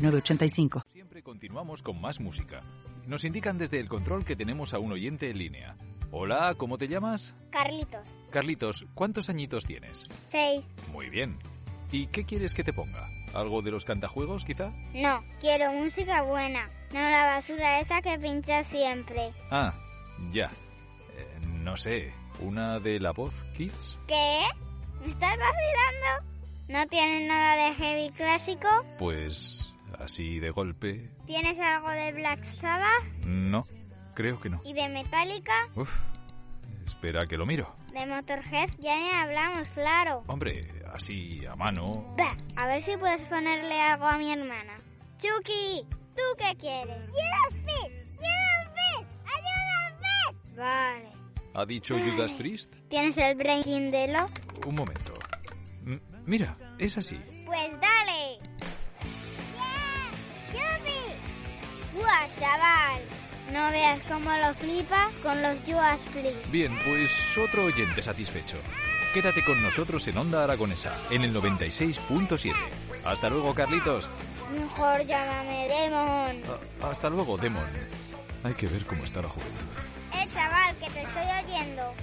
906985. Siempre continuamos con más música. Nos indican desde el control que tenemos a un oyente en línea. Hola, ¿cómo te llamas? Carlitos. Carlitos, ¿cuántos añitos tienes? Seis. Muy bien. ¿Y qué quieres que te ponga? ¿Algo de los cantajuegos, quizá? No, quiero música buena. No la basura esa que pincha siempre. Ah, ya. Eh, no sé, ¿una de la voz, Kids? ¿Qué? ¿Me estás vacilando? ¿No tienes nada de heavy clásico? Pues así de golpe. ¿Tienes algo de Black Sabbath? No, creo que no. ¿Y de Metallica? Uf, espera que lo miro. De Motorhead ya ni hablamos, claro. Hombre, así a mano. Bah, a ver si puedes ponerle algo a mi hermana. Chucky, ¿tú qué quieres? ¡Judas Priest! ¡Judas Priest! ¡Ayuda Vale. ¿Ha dicho Judas Priest? ¿Tienes el Breaking de lo? Un momento. M mira, es así. Pues dale. Chaval! No veas cómo lo flipa con los Juas Please. Bien, pues otro oyente satisfecho. Quédate con nosotros en Onda Aragonesa, en el 96.7. Hasta luego, Carlitos. Mejor llámame Demon. Ah, hasta luego, Demon. Hay que ver cómo está la juventud. Eh, chaval, que te estoy oyendo.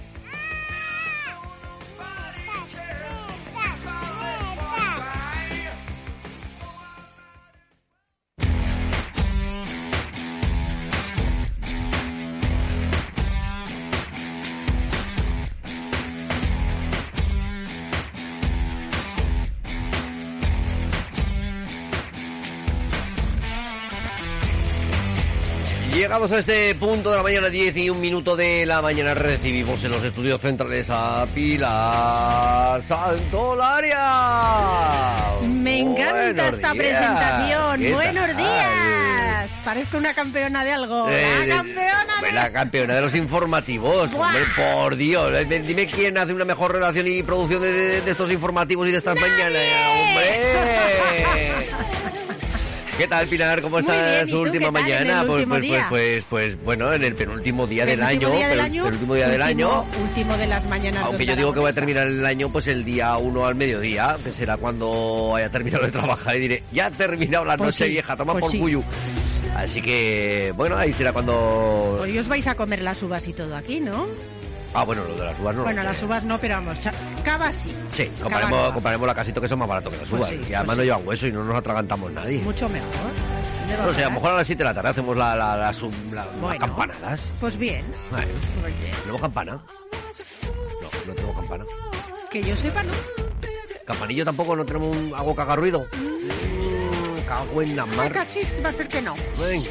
Llegamos a este punto de la mañana, 10 y un minuto de la mañana. Recibimos en los estudios centrales a Pilar Santolaria. Me encanta esta días. presentación. ¿Qué Buenos días. Parezco una campeona de algo. Eh, la campeona de... La campeona de los informativos. Buah. Hombre, por Dios. Eh, Dime quién hace una mejor relación y producción de, de- de estos informativos y de estas mañanas. ¡Hombre! ¿Qué tal, Pilar? ¿Cómo está bien, ¿y su última mañana? pues, pues, pues, pues, pues, bueno, en el penúltimo día del año. penúltimo día del año. Último de las mañanas. Aunque yo digo que voy a terminar el año pues el día 1 al mediodía, que será cuando haya terminado de trabajar y diré, ya ha terminado la Pues noche vieja, toma pues por cuyo. Así que, bueno, ahí será cuando... Hoy os vais a comer las uvas y todo aquí, ¿no? Ah, bueno, lo de las uvas no. lo bueno, las uvas no, pero vamos, cava sí. Sí, Cava no. comparemos la casito que son más baratos que las Pues uvas. sí, y pues además no llevan hueso y no nos atragantamos nadie. Mucho mejor. ¿Dónde va No sé, a lo mejor a las 7 de la tarde hacemos la, la- la las campanadas. Pues bien. Bueno, Oye, ¿tenemos campana? No, no tenemos campana. que yo sepa, ¿no? Campanillo tampoco, no tenemos un, algo que haga ruido. Mm, cago en la mar. Casi va a ser que no. Ven.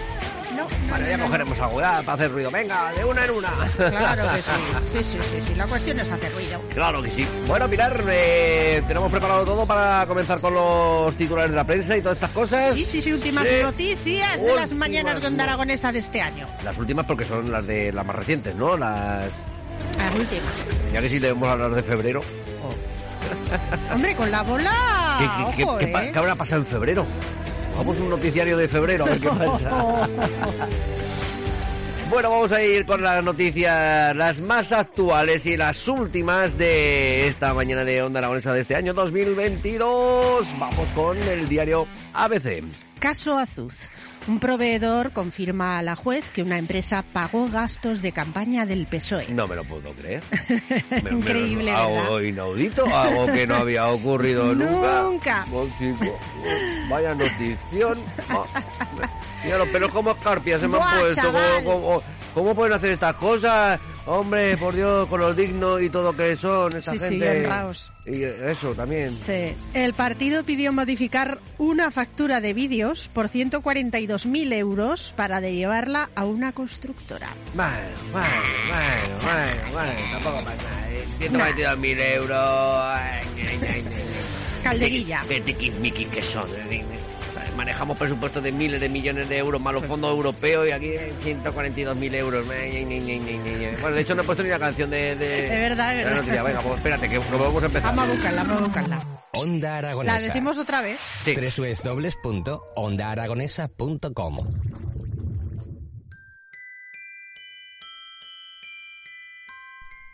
Vale, ya cogeremos algo ya para hacer ruido. Venga, de una en una. Claro que sí. Sí, sí, sí, sí. La cuestión es hacer ruido. Claro que sí. Bueno, Pilar, eh, tenemos preparado todo para comenzar con los titulares de la prensa y todas estas cosas. Sí, sí, sí, últimas noticias de las mañanas de Onda Aragonesa de este año. Las últimas porque son las de las más recientes, ¿no? Las Las últimas. ya que sí debemos hablar de febrero. Hombre, con la bola. ¿Qué, qué- ojo, qué- qué pa- ¿eh? qué habrá pasado en febrero? Vamos a un noticiario de febrero a ver qué pasa. Bueno, vamos a ir con las noticias, las más actuales y las últimas de esta mañana de Onda Aragonesa de este año 2022. Vamos con el diario ABC. Caso Azuz. Un proveedor confirma a la juez que una empresa pagó gastos de campaña del PSOE. No me lo puedo creer. Me- me- Increíble, Algo inaudito, algo que no había ocurrido nunca. Nunca. Oh, chico, oh, vaya notición. Ah, Mira los pelos como escarpias se me han puesto. chaval. ¿Cómo, cómo- cómo pueden hacer estas cosas? Hombre, por Dios, con los dignos y todo que son esta Sí, sí, gente. honraos. Y eso también. Sí. El partido pidió modificar una factura de vídeos por 142.000 euros para derivarla a una constructora. Bueno, bueno, bueno, bueno, bueno, tampoco pasa. ¿eh? 122.000 euros. Ay, ay, ay. Calderilla. Qué tiquismiquis que son. ¿Eh? manejamos presupuestos de miles de millones de euros más los fondos europeos y aquí 142.000 euros. Bueno, de hecho no he puesto ni la canción de... de Es verdad, es verdad. noticia. Venga, pues espérate, que lo vamos a empezar. Vamos a buscarla, vamos a buscarla. Onda Aragonesa. La decimos otra vez. Sí. www.ondaaragonesa.com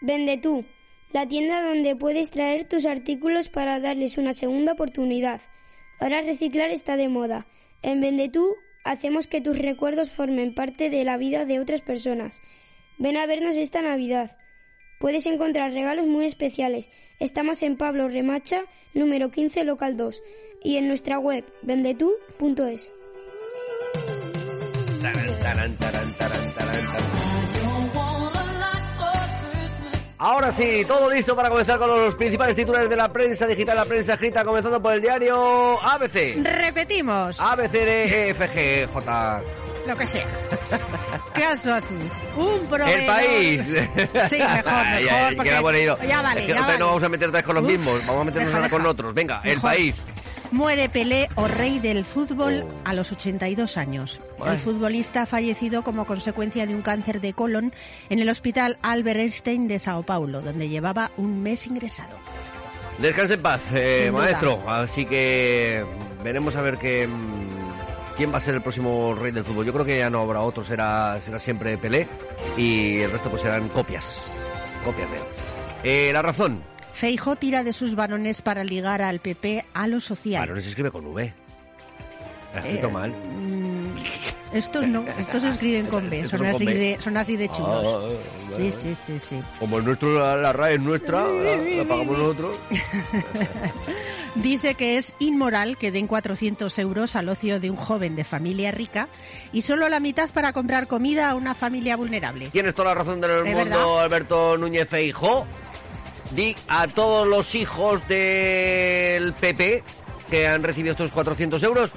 Vende tú, la tienda donde puedes traer tus artículos para darles una segunda oportunidad. Ahora reciclar está de moda. En Vende tú hacemos que tus recuerdos formen parte de la vida de otras personas. Ven a vernos esta Navidad. Puedes encontrar regalos muy especiales. Estamos en Pablo Remacha, número 15, local 2, y en nuestra web vendetú.es. Ahora sí, todo listo para comenzar con los principales titulares de la prensa digital, la prensa escrita, comenzando por el diario ABC. Repetimos. ABC de EFG, J. Lo que sea. Caso haces. Un proveedor. El país. Sí, mejor, mejor. ya, porque- ya vale, ya vez no vale. vamos a meter con los Uf, mismos, vamos a meternos deja, ahora con deja. otros. Venga, el país. Muere Pelé o rey del fútbol Oh. a los 82 años. El futbolista ha fallecido como consecuencia de un cáncer de colon en el hospital Albert Einstein de Sao Paulo, donde llevaba un mes ingresado. Descanse en paz, eh, maestro. Así que veremos a ver qué, mm, quién va a ser el próximo rey del fútbol. Yo creo que ya no habrá otro, será, será siempre Pelé y el resto pues serán copias. Copias de él. Eh, la razón. Feijo tira de sus varones para ligar al PP a lo social. No se escribe con V. Ha escrito Eh, mal. mm, estos no, estos se escriben con B, son así, de, son así de chulos. Ah, vale, Sí, sí, sí, sí. Como el nuestro, la, la RAE es nuestra, la, la pagamos nosotros. Dice que es inmoral que den 400 euros al ocio de un joven de familia rica y solo la mitad para comprar comida a una familia vulnerable. Tienes toda la razón del ¿Es mundo, verdad? Alberto Núñez Feijo. Di a todos los hijos del PP que han recibido estos 400 euros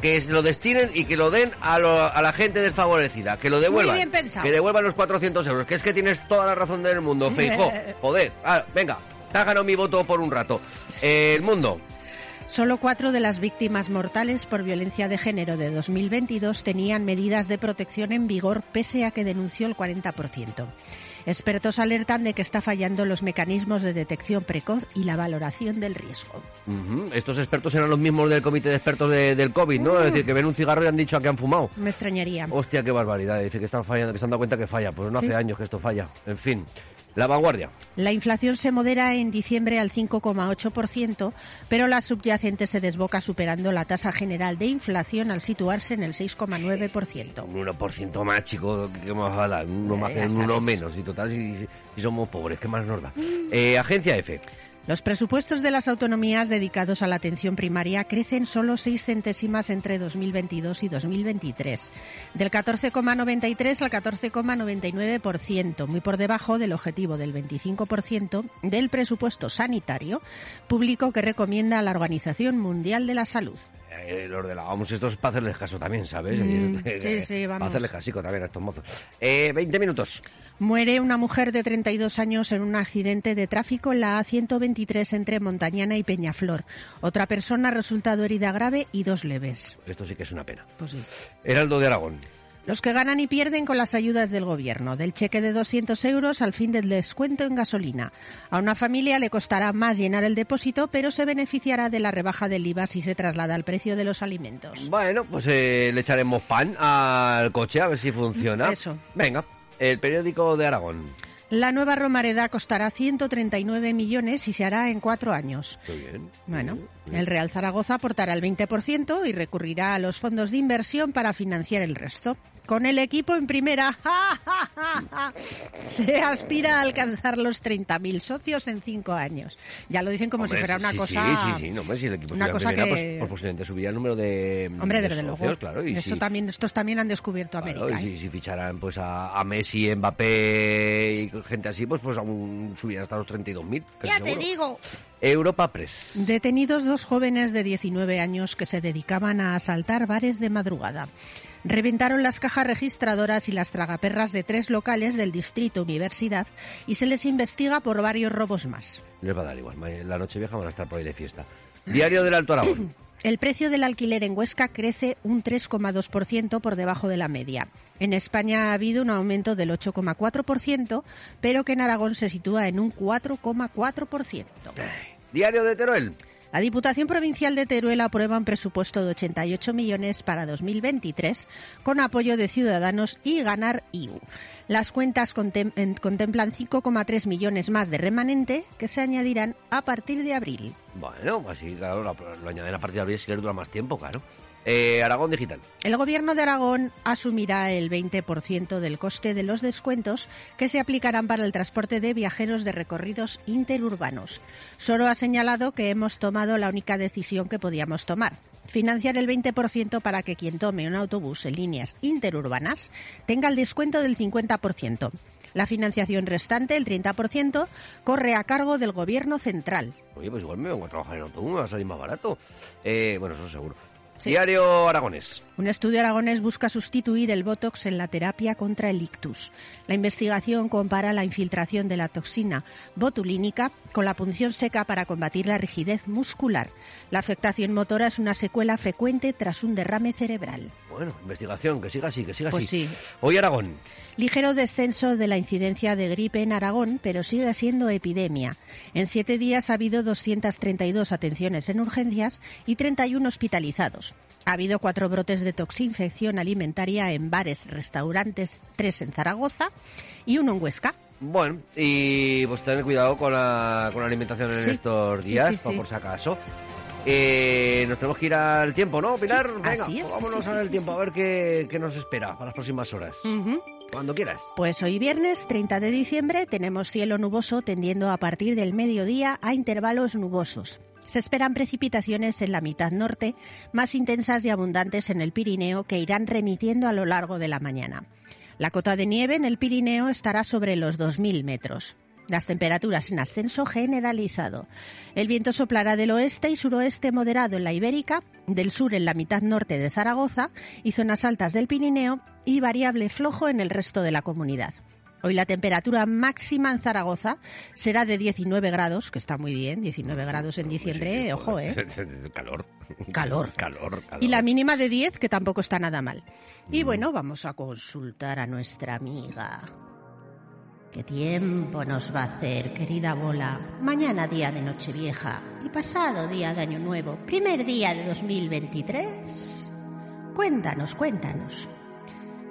que lo destinen y que lo den a, lo- a la gente desfavorecida, que lo devuelvan. bien pensado. Que devuelvan los 400 euros, que es que tienes toda la razón del mundo, Feijo. Joder, ah, venga, te ganado mi voto por un rato. Eh, el mundo. Solo cuatro de las víctimas mortales por violencia de género de 2022 tenían medidas de protección en vigor pese a que denunció el 40%. Expertos alertan de que está fallando los mecanismos de detección precoz y la valoración del riesgo. Estos expertos eran los mismos del comité de expertos de- del COVID, ¿no? Es decir, que ven un cigarro y han dicho a que han fumado. Me extrañaría. Hostia, qué barbaridad. Dice que están fallando, que se han dado cuenta que falla. Pues no Sí. hace años que esto falla. En fin, la vanguardia. La inflación se modera en diciembre al 5,8%, pero la subyacente se desboca superando la tasa general de inflación al situarse en el 6,9%. Un 1% más, chico, ¿qué más a dar? Uno más que uno menos. Y total, somos pobres, ¿qué más nos da? Eh, Agencia F. Los presupuestos de las autonomías dedicados a la atención primaria crecen solo 6 centésimas entre 2022 y 2023, del 14,93 al 14,99%, muy por debajo del objetivo del 25% del presupuesto sanitario público que recomienda la Organización Mundial de la Salud. Eh, los de la OMS, esto es para hacerles caso también, ¿sabes? Mm, Eh, sí, sí, Para hacerles casico también a estos mozos. Eh, 20 minutos. Muere una mujer de 32 años en un accidente de tráfico en la A123 entre Montañana y Peñaflor. Otra persona ha resultado herida grave y dos leves. Esto sí que es una pena. Pues sí. Heraldo de Aragón. Los que ganan y pierden con las ayudas del gobierno, del cheque de 200 euros al fin del descuento en gasolina. A una familia le costará más llenar el depósito, pero se beneficiará de la rebaja del IVA si se traslada al precio de los alimentos. Bueno, pues eh, le echaremos pan al coche a ver si funciona. Eso. Venga, el periódico de Aragón. La nueva Romareda costará 139 millones y se hará en cuatro años. Muy bien. Bueno, Muy bien. el Real Zaragoza aportará el 20% y recurrirá a los fondos de inversión para financiar el resto. Con el equipo en primera, se aspira a alcanzar los 30.000 socios en cinco años. Ya lo dicen como Hombre, si fuera una sí, cosa... Sí, sí, sí, no, hombre, si el equipo una cosa primera, que- pues, pues posiblemente subiría el número de, Hombre, de desde socios, luego. claro. Y Esto si, también, estos también han descubierto claro, América. y ¿eh? si, ficharan pues a, a Messi, Mbappé y gente así, pues pues aún subirían hasta los 32.000. casi Ya te seguro. digo. Europa Press. Detenidos dos jóvenes de 19 años que se dedicaban a asaltar bares de madrugada. Reventaron las cajas registradoras y las tragaperras de tres locales del distrito Universidad y se les investiga por varios robos más. Les va a dar igual, la noche vieja van a estar por ahí de fiesta. Diario del Alto Aragón. El precio del alquiler en Huesca crece un 3,2% por debajo de la media. En España ha habido un aumento del 8,4%, pero que en Aragón se sitúa en un 4,4%. Diario de Teruel. La Diputación Provincial de Teruel aprueba un presupuesto de 88 millones para 2023 con apoyo de Ciudadanos y Ganar IU. Las cuentas contem- en- contemplan 5,3 millones más de remanente que se añadirán a partir de abril. Bueno, así, claro, lo, lo a partir de abril si les dura más tiempo, claro. Eh, Aragón Digital. El Gobierno de Aragón asumirá el 20% del coste de los descuentos que se aplicarán para el transporte de viajeros de recorridos interurbanos. Solo ha señalado que hemos tomado la única decisión que podíamos tomar. Financiar el 20% para que quien tome un autobús en líneas interurbanas tenga el descuento del 50%. La financiación restante, el 30%, corre a cargo del Gobierno central. Oye, pues igual me vengo a trabajar en autobús, me va a salir más barato. Eh, bueno, eso seguro. Diario Aragonés. Un estudio aragonés busca sustituir el Botox en la terapia contra el ictus. La investigación compara la infiltración de la toxina botulínica con la punción seca para combatir la rigidez muscular. La afectación motora es una secuela frecuente tras un derrame cerebral. Bueno, investigación, que siga así, que siga Pues así. sí. Hoy Aragón. Ligero descenso de la incidencia de gripe en Aragón, pero sigue siendo epidemia. En siete días ha habido 232 atenciones en urgencias y 31 hospitalizados. Ha habido cuatro brotes de toxinfección alimentaria en bares, restaurantes, tres en Zaragoza y uno en Huesca. Bueno, y pues tener cuidado con la, con la alimentación en Sí. estos días, sí, por- sí. por si acaso. Eh, nos tenemos que ir al tiempo, ¿no, Pilar? Venga, así es, vámonos al tiempo a ver qué, qué nos espera para las próximas horas. Cuando quieras. Pues hoy viernes 30 de diciembre tenemos cielo nuboso tendiendo a partir del mediodía a intervalos nubosos. Se esperan precipitaciones en la mitad norte, más intensas y abundantes en el Pirineo que irán remitiendo a lo largo de la mañana. La cota de nieve en el Pirineo estará sobre los 2.000 metros. Las temperaturas en ascenso generalizado. El viento soplará del oeste y suroeste moderado en la Ibérica, del sur en la mitad norte de Zaragoza y zonas altas del Pirineo y variable flojo en el resto de la comunidad. Hoy la temperatura máxima en Zaragoza será de 19 grados, que está muy bien, 19 grados en diciembre, ojo, ¿eh? calor. Calor. Calor, calor. Y la mínima de 10, que tampoco está nada mal. Y bueno, vamos a consultar a nuestra amiga. ¿Qué tiempo nos va a hacer, querida bola? Mañana día de Nochevieja y pasado día de Año Nuevo, primer día de 2023. Cuéntanos, cuéntanos.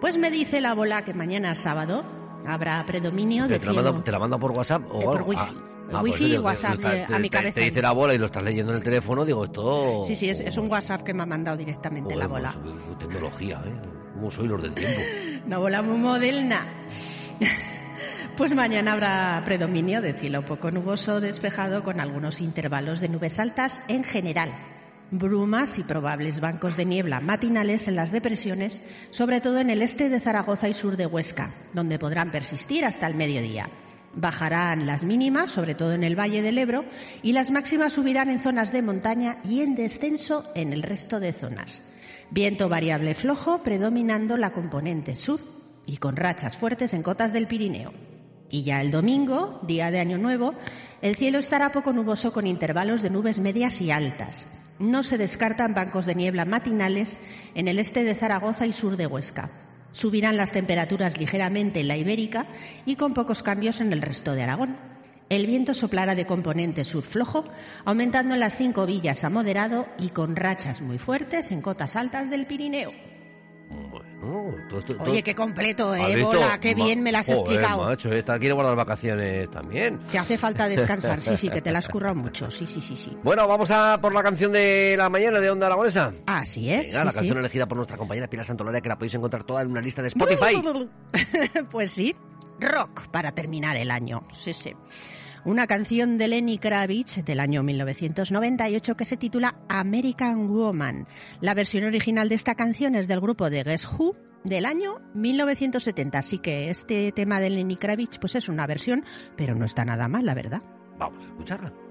Pues me dice la bola que mañana sábado habrá predominio de ¿Te, la manda, cielo. ¿Te la manda por WhatsApp o Eh, por algo? wifi. Ah, ah, wifi pues y WhatsApp, te- eh, te- a mi cabeza. Te dice la bola y lo estás leyendo en el teléfono, digo, esto... Sí, sí, es, es un WhatsApp que me ha mandado directamente la bola. pues, qué tecnología, ¿eh? ¿Cómo soy los del tiempo? Una bola muy moderna. Pues mañana habrá predominio de cielo poco nuboso despejado con algunos intervalos de nubes altas en general. Brumas y probables bancos de niebla matinales en las depresiones, sobre todo en el este de Zaragoza y sur de Huesca, donde podrán persistir hasta el mediodía. Bajarán las mínimas, sobre todo en el Valle del Ebro, y las máximas subirán en zonas de montaña y en descenso en el resto de zonas. Viento variable flojo predominando la componente sur y con rachas fuertes en cotas del Pirineo. Y ya el domingo, día de Año Nuevo, el cielo estará poco nuboso con intervalos de nubes medias y altas. No se descartan bancos de niebla matinales en el este de Zaragoza y sur de Huesca. Subirán las temperaturas ligeramente en la Ibérica y con pocos cambios en el resto de Aragón. El viento soplará de componente sur flojo, aumentando en las cinco villas a moderado y con rachas muy fuertes en cotas altas del Pirineo. Todo, Oye, qué completo, ¿Has eh? Bola, qué bien me las has Joder, explicado. macho, esta quiere guardar vacaciones también. Te hace falta descansar, sí, sí, que te la has currado mucho, sí, sí, sí, sí. Bueno, vamos a por la canción de la mañana de Onda Aragonesa. Así es, Venga, la sí, canción elegida por nuestra compañera Pilar Santolaria, que la podéis encontrar toda en una lista de Spotify. pues sí, rock para terminar el año, sí, sí. Una canción de Lenny Kravitz del año 1998 que se titula American Woman. La versión original de esta canción es del grupo de Guess Who del año 1970, así que este tema de Lenny Kravitz pues es una versión, pero no está nada mal, la verdad. Vamos a escucharla.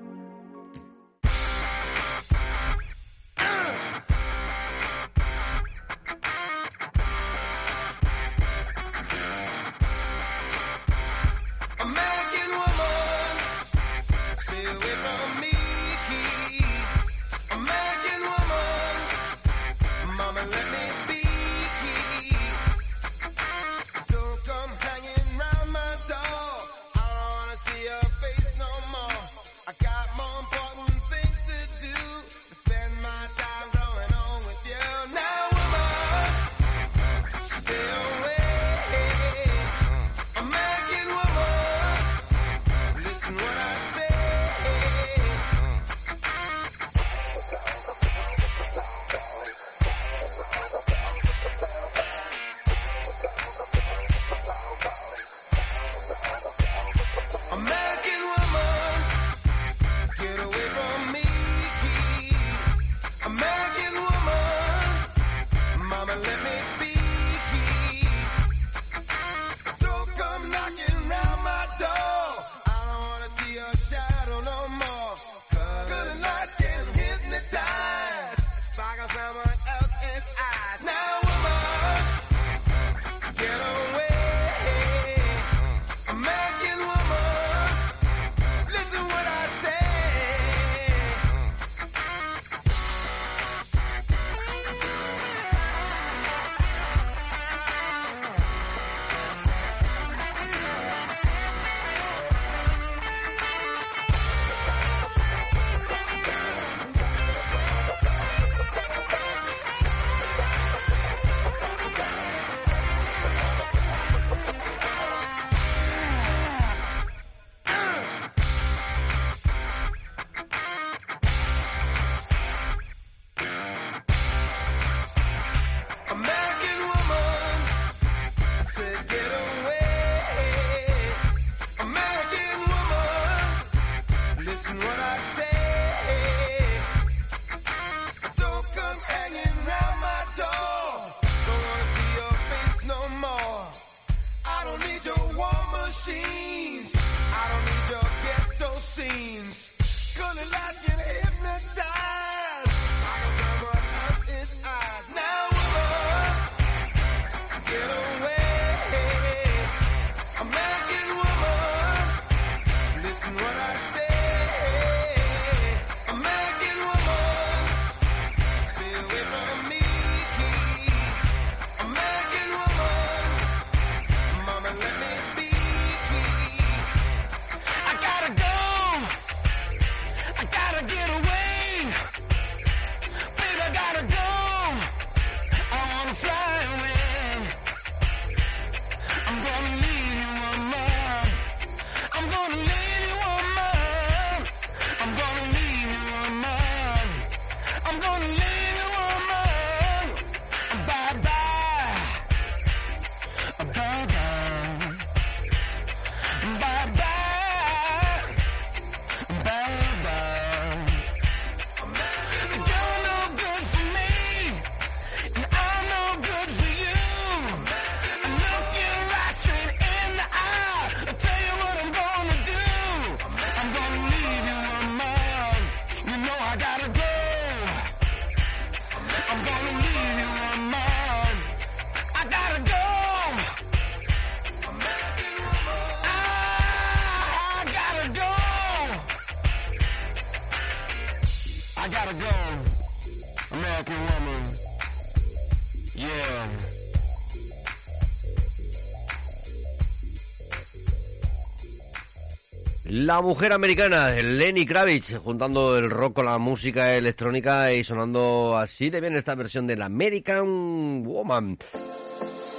La mujer americana, Lenny Kravitz, juntando el rock con la música electrónica y sonando así de bien esta versión del American Woman.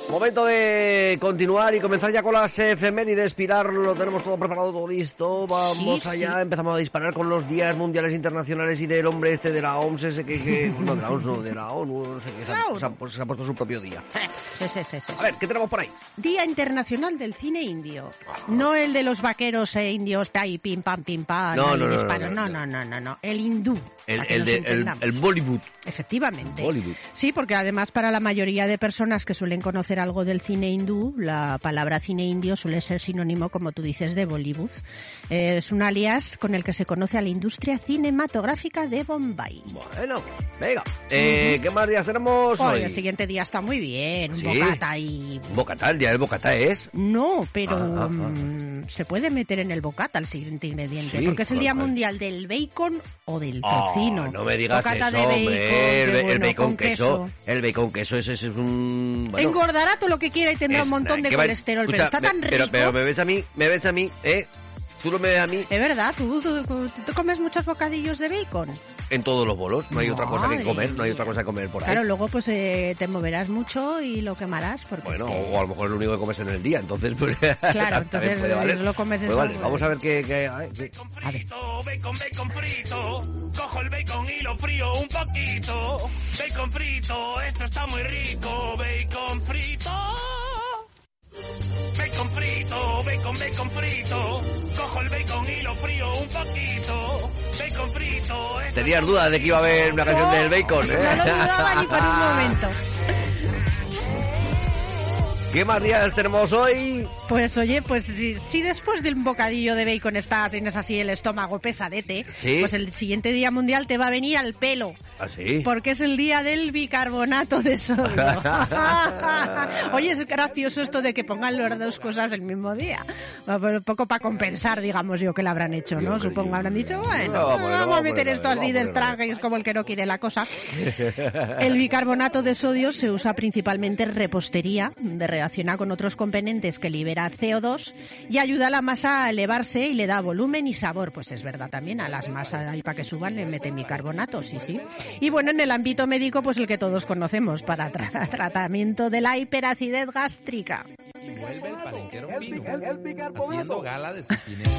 Momento de continuar y comenzar ya con las efemérides. Pilar, lo tenemos todo preparado, todo listo. Vamos Sí, allá, sí. empezamos a disparar con los días mundiales internacionales y del hombre este de la OMS, ese que, que- no de la OMS, no, de la ONU, no sé qué, se ha, Claro. se ha- pues se ha puesto su propio día. Sí, sí, sí, sí. A ver, ¿qué tenemos por ahí? Día Internacional del Cine Indio. No el de los vaqueros e indios, ahí, pim, pam, pim, pam, No, ahí no, no, disparos. no, No, no, no, no, no, no. El hindú. El, de, Bollywood. Efectivamente. Bollywood. Sí, porque además para la mayoría de personas que suelen conocer algo del cine hindú, la palabra cine indio suele ser sinónimo, como tú dices, de Bollywood. Eh, es un alias con el que se conoce a la industria cinematográfica de Bombay. Bueno, venga. Eh, ¿Qué más días tenemos Hoy hoy? el siguiente día está muy bien, un Sí. bocata y... Bocatá, el día del Bocatá es. No, pero Ah, ah, ah. mm, se puede meter en el bocata el siguiente ingrediente, Sí, porque es el ¿cuál, Día? Mundial del Bacon o del tocino. no me digas eso, de hombre. el, el bueno, bacon con queso. El bacon queso, ese, ese es un... bueno, Engordará todo lo que quiera y tendrá un montón de colesterol, escucha, pero está tan rico. Pero, pero me ves a mí, me ves a mí, ¿eh? Tú no me ves a mí Es verdad, ¿tú, tú, tú- tú comes muchos bocadillos de bacon. en todos los bolos. No hay otra cosa que comer, no hay otra cosa que comer por ahí. Claro, luego pues eh, te moverás mucho y lo quemarás. Porque Bueno, es que- o a lo mejor es lo único que comes en el día, entonces pues, Claro, entonces, puede valer. lo comes Pues eso, vale, pues- vamos a ver qué... qué- a ver, sí. A ver. Bacon, bacon frito. Cojo el bacon y lo frío un poquito. Bacon frito, esto está muy rico. Bacon frito. Bacon frito, bacon, bacon frito. Cojo el bacon y lo frío un poquito. Bacon frito, Tenías dudas de que iba a haber una canción del bacon, ¿eh? No lo dudaba ni por un momento. ¿Qué más días tenemos hoy? Pues oye, pues si, si después de un bocadillo de bacon está, tienes así el estómago pesadete, Sí. pues el siguiente día mundial te va a venir al pelo. ¿Así? Porque es el día del bicarbonato de sodio. Oye, es gracioso esto de que pongan las dos cosas el mismo día. Un poco para compensar, digamos yo, que lo habrán hecho, ¿no? Supongo habrán dicho, bueno, No, vamos, a meter esto así de estrague, como el que no quiere la cosa. El bicarbonato de sodio se usa principalmente en repostería, donde reacciona con otros componentes que libera CO2 y ayuda a la masa a elevarse y le da volumen y sabor. Pues es verdad también, a las masas ahí para que suban le meten bicarbonato, sí, sí. Y bueno, en el ámbito médico, pues el que todos conocemos para tra- tratamiento de la hiperacidez gástrica. Y vuelve el palenquero fino, haciendo gala de su fineza.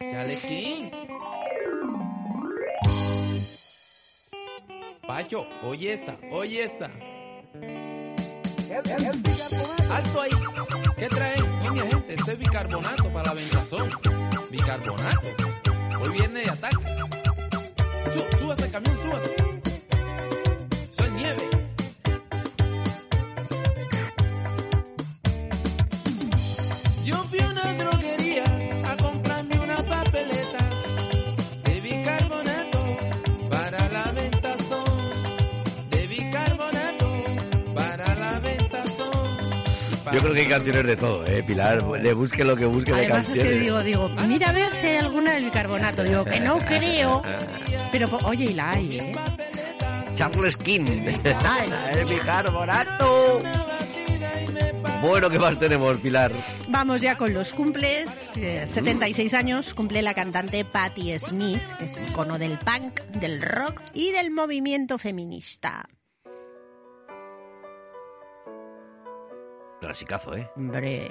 ¡Chalequín! Pacho, oye esta, oye esta. ¡Alto ahí! ¿Qué traen? Oye, gente, esto es bicarbonato para la ventazón. Bicarbonato. Hoy viene de ataque. Sú- súbase, camión, súbase. Eso es nieve. Yo fui a una droguería a comprarme unas papeletas de bicarbonato para la ventazón. De bicarbonato para la Yo creo que hay canciones de todo, ¿eh, Pilar? Le busque lo que busque de Además es canciones. que digo, digo, mira a ver si hay alguna del bicarbonato. Digo, que no creo. Pero oye, y la hay, ¿eh? Charles King. el bicarbonato. Bueno, ¿qué más tenemos, Pilar? Vamos ya con los cumples. Eh, 76 años cumple la cantante Patti Smith, que es icono del punk, del rock y del movimiento feminista. Clasicazo, ¿eh? Hombre.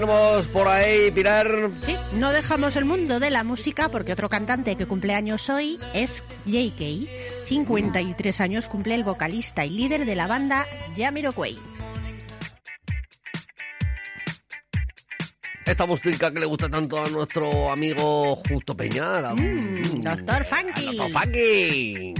Tenemos por ahí, Pilar? Sí, no dejamos el mundo de la música porque otro cantante que cumple años hoy es JK. 53 años cumple el vocalista y líder de la banda Jamiroquai. Esta música que le gusta tanto a nuestro amigo Justo Peñara. Mm, Doctor Funky. Doctor Funky.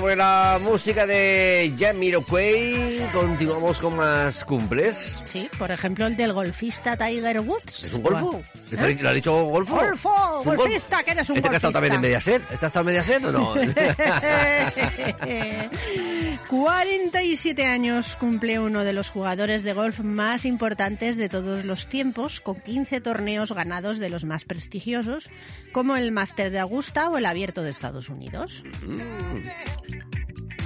Sobre la música de Jamiroquai, continuamos con más cumples. Sí, por ejemplo el del golfista Tiger Woods. ¿Es un golfo? ¿Eh? ¿Le ha dicho golfo? Golfo, ¿Es un golf? golfista, que eres un ¿Este que ha estado también en golfista. Mediaset? ¿Este ha estado en Mediaset o no? 47 años cumple uno de los jugadores de golf más importantes de todos los tiempos, con 15 torneos ganados de los más prestigiosos, como el Master de Augusta o el Abierto de Estados Unidos.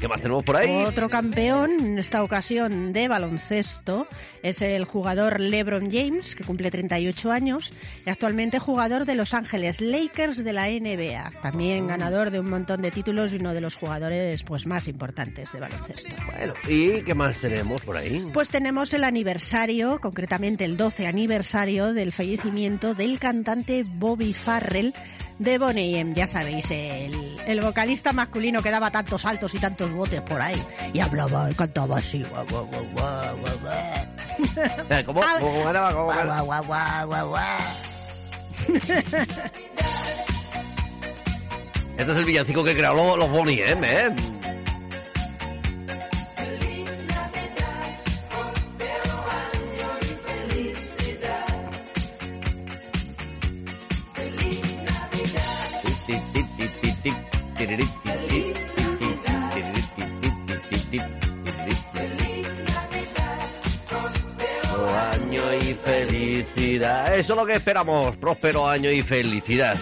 ¿Qué más tenemos por ahí? Otro campeón, en esta ocasión de baloncesto, es el jugador LeBron James, que cumple 38 años, y actualmente jugador de Los Ángeles Lakers de la NBA. También ganador de un montón de títulos y uno de los jugadores pues, más importantes de baloncesto. Bueno, ¿y qué más tenemos por ahí? Pues tenemos el aniversario, concretamente el 12 aniversario del fallecimiento del cantante Bobby Farrell, de Bonnie M, ya sabéis, el, el vocalista masculino que daba tantos saltos y tantos botes por ahí. Y hablaba y cantaba así. guau, guau, guau, ¿Cómo? ¿Cómo ganaba? ¿Cómo Guau, ganaba? guau, guau, guau, guau, guau. Este es el villancico que crearon los, los Bonnie M, ¿eh? Eso es lo que esperamos. Próspero año y felicidad.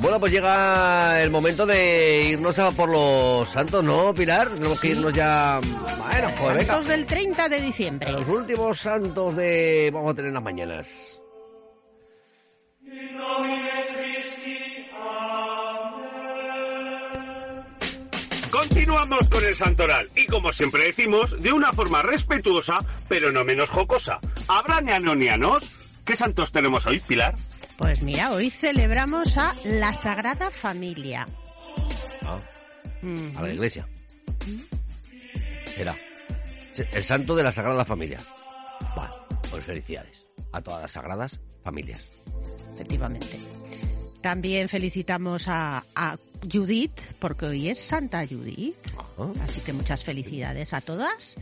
Bueno, pues llega el momento de irnos a por los santos, ¿no, Pilar? Tenemos que irnos ya... Bueno, pues venga. Santos del 30 de diciembre. Los últimos santos de... Vamos a tener las mañanas. Continuamos con el santoral y como siempre decimos, de una forma respetuosa, pero no menos jocosa. ¿Habrá ñanonianos? ¿Qué santos tenemos hoy, Pilar? Pues mira, hoy celebramos a la Sagrada Familia. Ah, Mm. a la iglesia. Era el santo de la Sagrada Familia. Bueno, pues felicidades a todas las sagradas familias. Efectivamente. También felicitamos a, a Judith, porque hoy es Santa Judith. Ajá. Así que muchas felicidades a todas.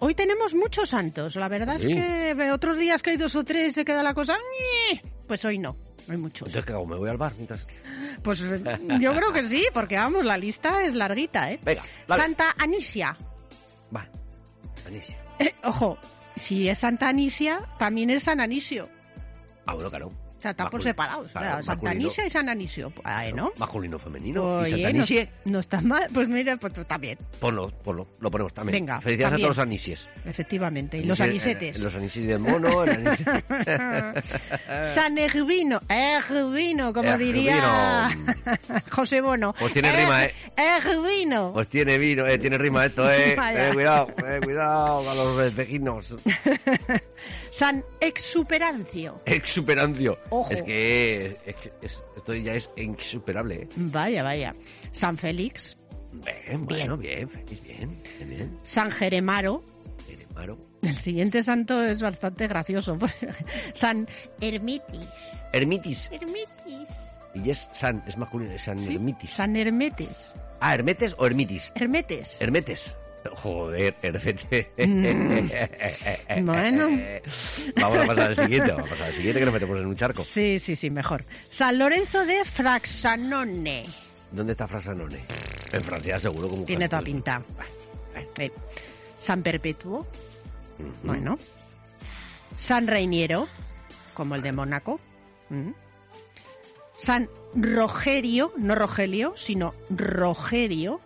Hoy tenemos muchos santos. La verdad Sí. es que ve- otros días que hay dos o tres se queda la cosa. Pues hoy no, hay muchos. Entonces, ¿qué hago? ¿Me voy al bar mientras...? Pues eh, yo creo que sí, porque vamos, la lista es larguita, ¿eh? Venga, dale. Santa Anisia. Va, Anicia. Eh, ojo, si es Santa Anisia, también es San Anisio. Ah, bueno, claro. O sea, está por separado. O sea, Santa. Anisia y San Anisio. Ah, ¿no? Masculino, femenino. ¿Y Oye, Santa no, Anisie? no está mal. Pues mira, pues tú también, Ponlo, ponlo, lo ponemos también. Venga, Felicidades también. a todos los anisies. efectivamente. Y los Anise- anisetes. eh, los anises del mono, el. San Ervino, Ervino, como Ervino. diría José Bono. Pues tiene rima, ¿eh? Ervino. Pues tiene vino, eh, tiene rima esto, eh. Eh, cuidado, eh, cuidado con los vecinos. San Exuperancio. Exuperancio. Ojo. Es que es, que es- esto ya es insuperable, eh. Vaya, vaya. San Félix. Bien, bueno, bien, bien, bien, bien. San Jeremaro. El siguiente santo es bastante gracioso. San Hermitis. Hermitis. Hermitis. Y es San, es masculino, es San Sí, Hermitis. San Hermetes. Ah, Hermetes o Hermitis. Hermetes. Hermetes. Joder, Hermete. Mm. Bueno. Vamos a pasar al siguiente, vamos a pasar al siguiente que nos metemos en un charco. Sí, sí, sí, mejor. San Lorenzo de Fraxanone. ¿Dónde está Frasanone? En Francia seguro como Tiene toda pinta. Eh, San Perpetuo. Bueno. San Reiniero, como el de Mónaco. Mm. San Rogerio, no Rogelio, sino Rogerio.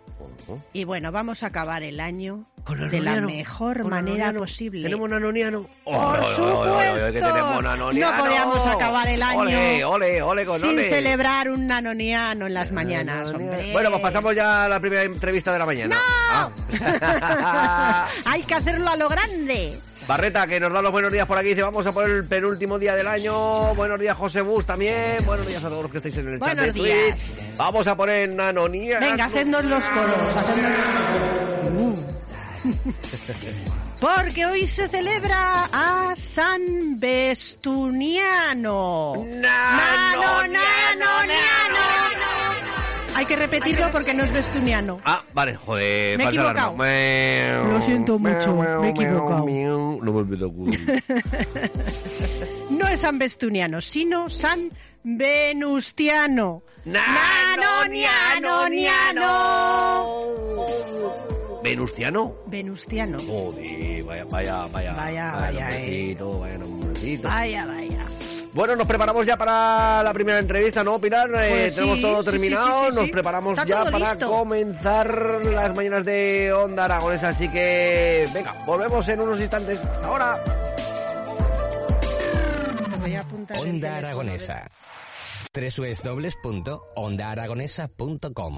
Y bueno, vamos a acabar el año de la Nanoniano. mejor Con manera Nanoniano. posible. ¿Tenemos nanoniano? Por Ole, ole, ole, ole, supuesto. que tenemos nanoniano. No podíamos acabar el año Ole, ole, ole con sin ole. celebrar un nanoniano en las mañanas, Nanoniano. hombre. Bueno, pues pasamos ya a la primera entrevista de la mañana. Ah. Hay que hacerlo a lo grande. Barreta, que nos da los buenos días por aquí. Dice, vamos a por el penúltimo día del año. Buenos días, José Bus, también. Buenos días a todos los que estáis en el Buenos chat de días. Twitch. Vamos a poner nanonía. Venga, hacednos los coros. hacednos los coros. Porque hoy se celebra a San Bestuniano. Nano, nano, nano. Hay que repetirlo porque no es Bestuniano. Ah, vale, joder. Me he equivocado. Lo siento mucho, me he equivocado. No me olvido. No es San Bestuniano, sino San Venustiano. Nano, niano, niano. ¿Venustiano? Venustiano. Joder, vaya, vaya, vaya. Vaya, vaya, eh. nombrecito, vaya nombrecito. Vaya, vaya. Bueno, nos preparamos ya para la primera entrevista, ¿no, Pilar? Eh, Pues tenemos sí, todo sí, sí, terminado, sí, sí, nos preparamos Está ya para listo. comenzar las mañanas de Onda Aragonesa, así que venga, volvemos en unos instantes. Hasta Ahora. Voy a Onda Aragonesa. www.ondaaragonesa.com